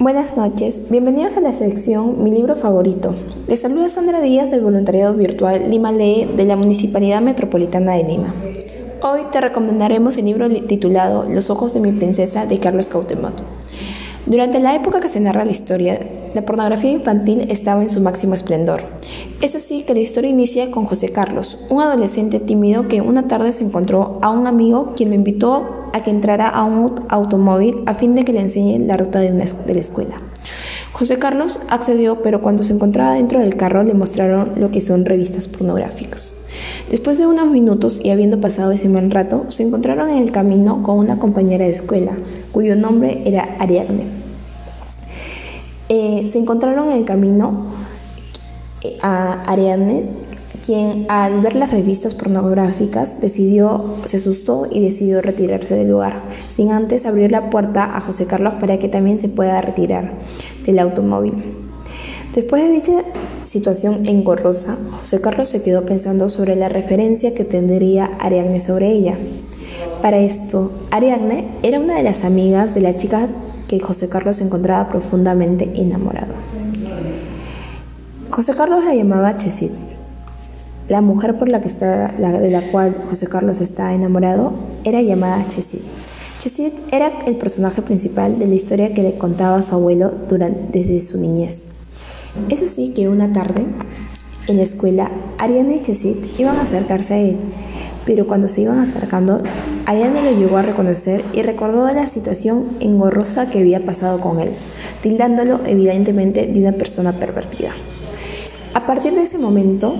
Buenas noches, bienvenidos a la sección Mi libro favorito. Les saluda Sandra Díaz del voluntariado virtual Lima Lee de la Municipalidad Metropolitana de Lima. Hoy te recomendaremos el libro titulado Los ojos de mi princesa de Carlos Cautemot. Durante la época que se narra la historia, la pornografía infantil estaba en su máximo esplendor. Es así que la historia inicia con José Carlos, un adolescente tímido que una tarde se encontró a un amigo quien lo invitó a que entrara a un automóvil a fin de que le enseñe la ruta de, la escuela. José Carlos accedió, pero cuando se encontraba dentro del carro le mostraron lo que son revistas pornográficas. Después de unos minutos y habiendo pasado ese mal rato, se encontraron en el camino con una compañera de escuela, cuyo nombre era Ariadne. Eh, se encontraron en el camino eh, a Ariadne quien al ver las revistas pornográficas decidió, se asustó y decidió retirarse del lugar, sin antes abrir la puerta a José Carlos para que también se pueda retirar del automóvil. Después de dicha situación engorrosa, José Carlos se quedó pensando sobre la referencia que tendría Ariadne sobre ella. Para esto, Ariadne era una de las amigas de la chica que José Carlos encontraba profundamente enamorado. José Carlos la llamaba Chesit la mujer por la que está, de la cual José Carlos está enamorado era llamada Chesit. Chesit era el personaje principal de la historia que le contaba su abuelo desde su niñez. Es así que una tarde, en la escuela, Ariana y Chesit iban a acercarse a él, pero cuando se iban acercando, Ariana lo llegó a reconocer y recordó la situación engorrosa que había pasado con él, tildándolo evidentemente de una persona pervertida. A partir de ese momento,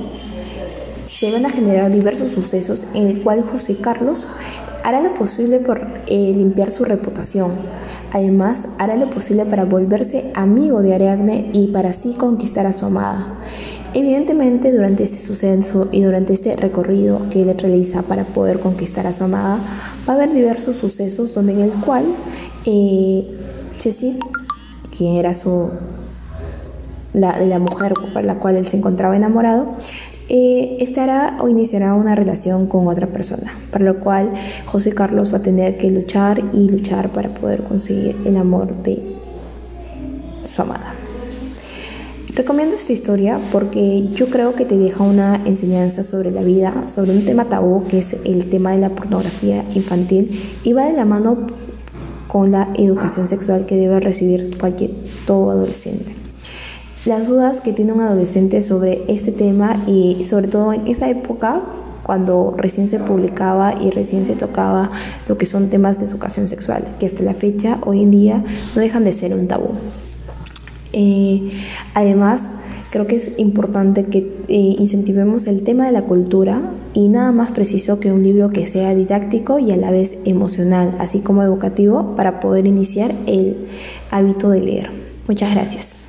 se van a generar diversos sucesos en el cual José Carlos hará lo posible por eh, limpiar su reputación. Además, hará lo posible para volverse amigo de Ariadne y para así conquistar a su amada. Evidentemente, durante este suceso y durante este recorrido que él realiza para poder conquistar a su amada, va a haber diversos sucesos donde en el cual eh, quien era su la, la mujer por la cual él se encontraba enamorado, estará o iniciará una relación con otra persona, para lo cual José Carlos va a tener que luchar y luchar para poder conseguir el amor de su amada. Recomiendo esta historia porque yo creo que te deja una enseñanza sobre la vida, sobre un tema tabú que es el tema de la pornografía infantil y va de la mano con la educación sexual que debe recibir cualquier todo adolescente las dudas que tiene un adolescente sobre este tema y sobre todo en esa época cuando recién se publicaba y recién se tocaba lo que son temas de educación sexual, que hasta la fecha, hoy en día, no dejan de ser un tabú. Eh, además, creo que es importante que eh, incentivemos el tema de la cultura y nada más preciso que un libro que sea didáctico y a la vez emocional, así como educativo, para poder iniciar el hábito de leer. Muchas gracias.